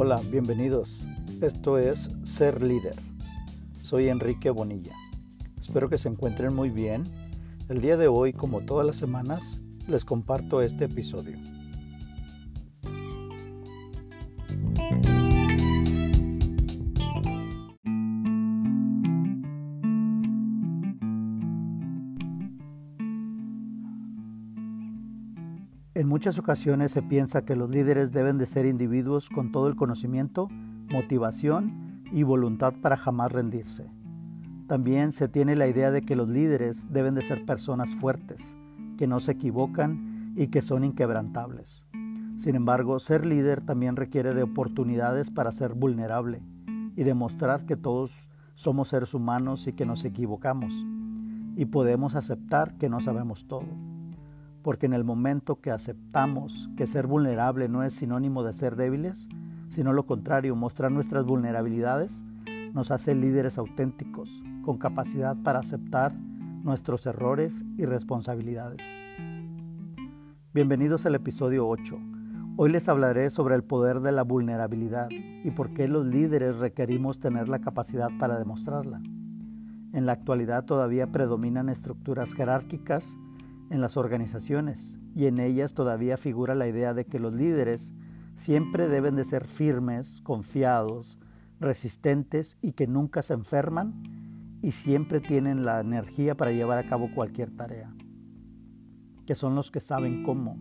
Hola, bienvenidos. Esto es Ser Líder. Soy Enrique Bonilla. Espero que se encuentren muy bien. El día de hoy, como todas las semanas, les comparto este episodio. En muchas ocasiones se piensa que los líderes deben de ser individuos con todo el conocimiento, motivación y voluntad para jamás rendirse. También se tiene la idea de que los líderes deben de ser personas fuertes, que no se equivocan y que son inquebrantables. Sin embargo, ser líder también requiere de oportunidades para ser vulnerable y demostrar que todos somos seres humanos y que nos equivocamos y podemos aceptar que no sabemos todo porque en el momento que aceptamos que ser vulnerable no es sinónimo de ser débiles, sino lo contrario, mostrar nuestras vulnerabilidades nos hace líderes auténticos, con capacidad para aceptar nuestros errores y responsabilidades. Bienvenidos al episodio 8. Hoy les hablaré sobre el poder de la vulnerabilidad y por qué los líderes requerimos tener la capacidad para demostrarla. En la actualidad todavía predominan estructuras jerárquicas en las organizaciones y en ellas todavía figura la idea de que los líderes siempre deben de ser firmes, confiados, resistentes y que nunca se enferman y siempre tienen la energía para llevar a cabo cualquier tarea, que son los que saben cómo.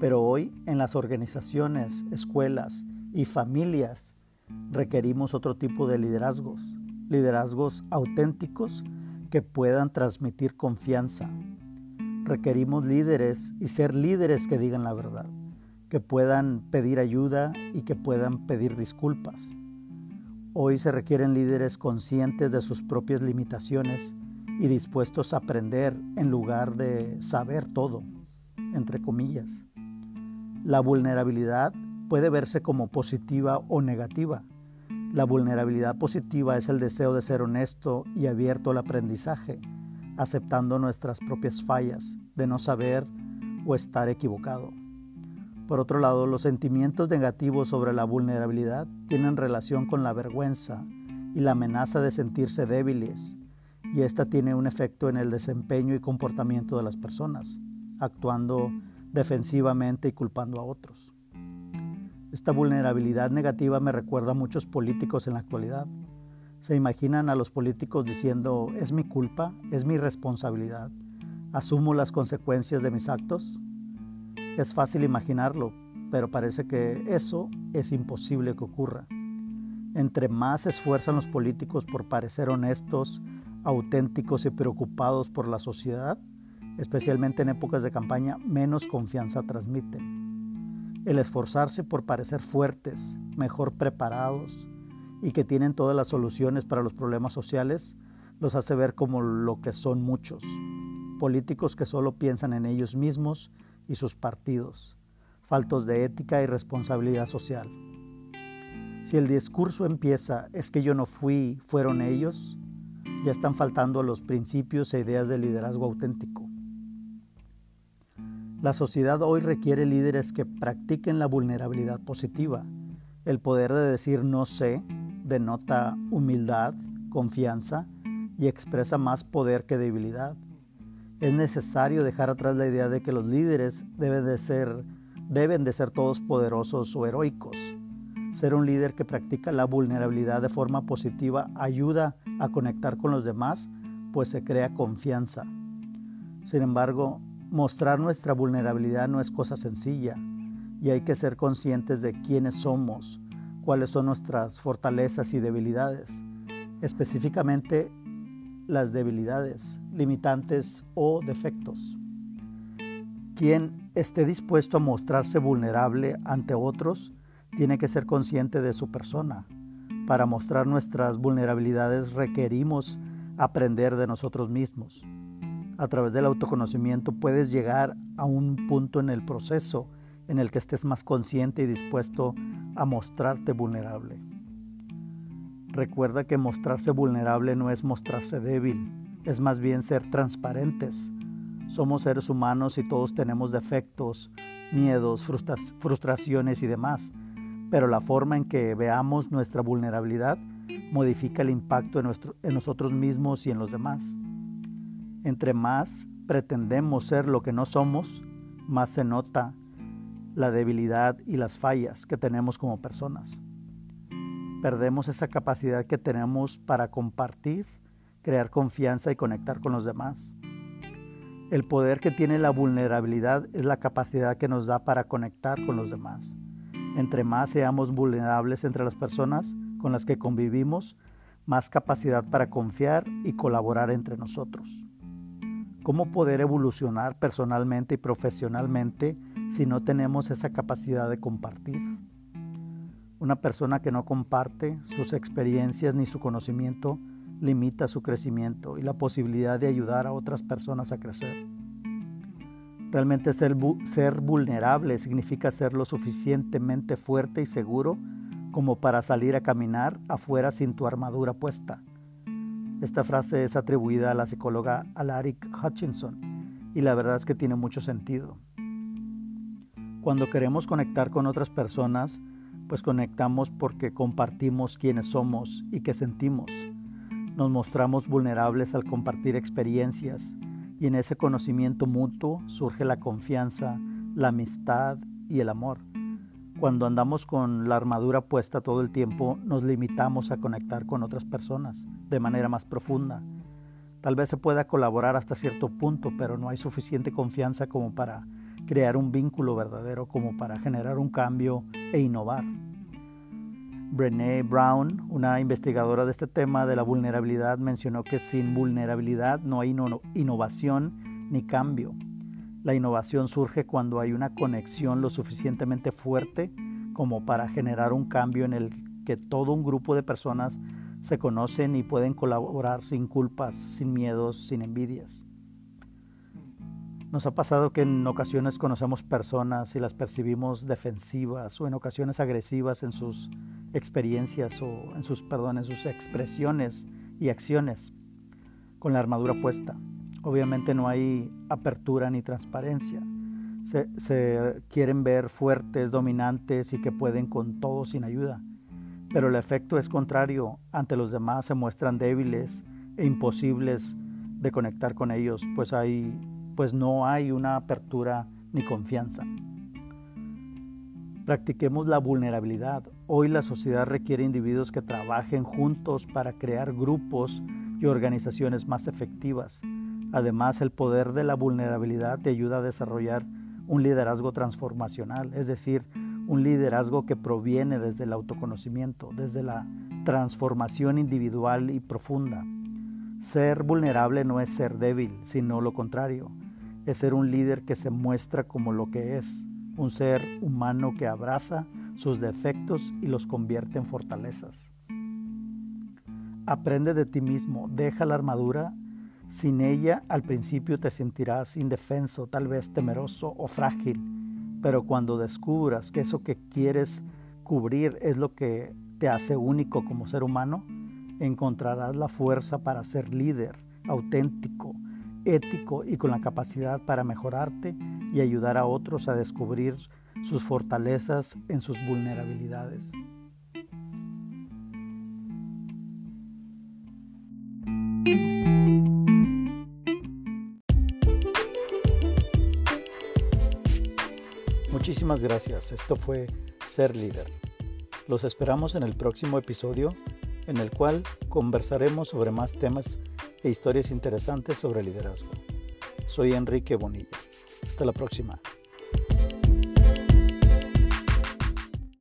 Pero hoy en las organizaciones, escuelas y familias requerimos otro tipo de liderazgos, liderazgos auténticos que puedan transmitir confianza, requerimos líderes y ser líderes que digan la verdad, que puedan pedir ayuda y que puedan pedir disculpas. Hoy se requieren líderes conscientes de sus propias limitaciones y dispuestos a aprender en lugar de saber todo, entre comillas. La vulnerabilidad puede verse como positiva o negativa. La vulnerabilidad positiva es el deseo de ser honesto y abierto al aprendizaje aceptando nuestras propias fallas de no saber o estar equivocado. Por otro lado, los sentimientos negativos sobre la vulnerabilidad tienen relación con la vergüenza y la amenaza de sentirse débiles, y esta tiene un efecto en el desempeño y comportamiento de las personas, actuando defensivamente y culpando a otros. Esta vulnerabilidad negativa me recuerda a muchos políticos en la actualidad, ¿Se imaginan a los políticos diciendo, es mi culpa, es mi responsabilidad, asumo las consecuencias de mis actos? Es fácil imaginarlo, pero parece que eso es imposible que ocurra. Entre más se esfuerzan los políticos por parecer honestos, auténticos y preocupados por la sociedad, especialmente en épocas de campaña, menos confianza transmiten. El esforzarse por parecer fuertes, mejor preparados, y que tienen todas las soluciones para los problemas sociales, los hace ver como lo que son muchos, políticos que solo piensan en ellos mismos y sus partidos, faltos de ética y responsabilidad social. Si el discurso empieza es que yo no fui, fueron ellos, ya están faltando los principios e ideas de liderazgo auténtico. La sociedad hoy requiere líderes que practiquen la vulnerabilidad positiva, el poder de decir no sé denota humildad, confianza y expresa más poder que debilidad. Es necesario dejar atrás la idea de que los líderes deben de ser, deben de ser todos poderosos o heroicos. Ser un líder que practica la vulnerabilidad de forma positiva ayuda a conectar con los demás, pues se crea confianza. Sin embargo, mostrar nuestra vulnerabilidad no es cosa sencilla y hay que ser conscientes de quiénes somos, cuáles son nuestras fortalezas y debilidades, específicamente las debilidades, limitantes o defectos. Quien esté dispuesto a mostrarse vulnerable ante otros tiene que ser consciente de su persona. Para mostrar nuestras vulnerabilidades requerimos aprender de nosotros mismos. A través del autoconocimiento puedes llegar a un punto en el proceso en el que estés más consciente y dispuesto mostrarte vulnerable. Recuerda que mostrarse vulnerable no es mostrarse débil, es más bien ser transparentes. Somos seres humanos y todos tenemos defectos, miedos, frustraciones y demás, pero la forma en que veamos nuestra vulnerabilidad modifica el impacto en, en nosotros mismos y en los demás. Entre más pretendemos ser lo que no somos, más se nota la debilidad y las fallas que tenemos como personas. Perdemos esa capacidad que tenemos para compartir, crear confianza y conectar con los demás. El poder que tiene la vulnerabilidad es la capacidad que nos da para conectar con los demás. Entre más seamos vulnerables entre las personas con las que convivimos, más capacidad para confiar y colaborar entre nosotros. ¿Cómo poder evolucionar personalmente y profesionalmente si no tenemos esa capacidad de compartir? Una persona que no comparte sus experiencias ni su conocimiento limita su crecimiento y la posibilidad de ayudar a otras personas a crecer. Realmente ser, ser, vulnerable significa ser lo suficientemente fuerte y seguro como para salir a caminar afuera sin tu armadura puesta. Esta frase es atribuida a la psicóloga Alaric Hutchinson y la verdad es que tiene mucho sentido. Cuando queremos conectar con otras personas, pues conectamos porque compartimos quiénes somos y qué sentimos nos mostramos vulnerables al compartir experiencias y en ese conocimiento mutuo surge la confianza, la amistad y el amor. Cuando andamos con la armadura puesta todo el tiempo, nos limitamos a conectar con otras personas de manera más profunda. Tal vez se pueda colaborar hasta cierto punto, pero no hay suficiente confianza como para crear un vínculo verdadero, como para generar un cambio e innovar. Brené Brown, una investigadora de este tema de la vulnerabilidad, mencionó que sin vulnerabilidad no hay innovación ni cambio. La innovación surge cuando hay una conexión lo suficientemente fuerte como para generar un cambio en el que todo un grupo de personas se conocen y pueden colaborar sin culpas, sin miedos, sin envidias. Nos ha pasado que en ocasiones conocemos personas y las percibimos defensivas o en ocasiones agresivas en sus experiencias o en sus, perdón, en sus expresiones y acciones con la armadura puesta. Obviamente no hay apertura ni transparencia. Se, se, quieren ver fuertes, dominantes y que pueden con todo sin ayuda. Pero el efecto es contrario. Ante los demás se muestran débiles e imposibles de conectar con ellos, pues, hay, pues no hay una apertura ni confianza. Practiquemos la vulnerabilidad. Hoy la sociedad requiere individuos que trabajen juntos para crear grupos y organizaciones más efectivas. Además, el poder de la vulnerabilidad te ayuda a desarrollar un liderazgo transformacional, es decir, un liderazgo que proviene desde el autoconocimiento, desde la transformación individual y profunda. Ser vulnerable no es ser débil, sino lo contrario, es ser un líder que se muestra como lo que es, un ser humano que abraza sus defectos y los convierte en fortalezas. Aprende de ti mismo, deja la armadura. Sin ella al principio te sentirás indefenso, tal vez temeroso o frágil, pero cuando descubras que eso que quieres cubrir es lo que te hace único como ser humano, encontrarás la fuerza para ser líder, auténtico, ético y con la capacidad para mejorarte y ayudar a otros a descubrir sus fortalezas en sus vulnerabilidades. Muchísimas gracias. Esto fue Ser Líder. Los esperamos en el próximo episodio en el cual conversaremos sobre más temas e historias interesantes sobre liderazgo. Soy Enrique Bonilla. Hasta la próxima.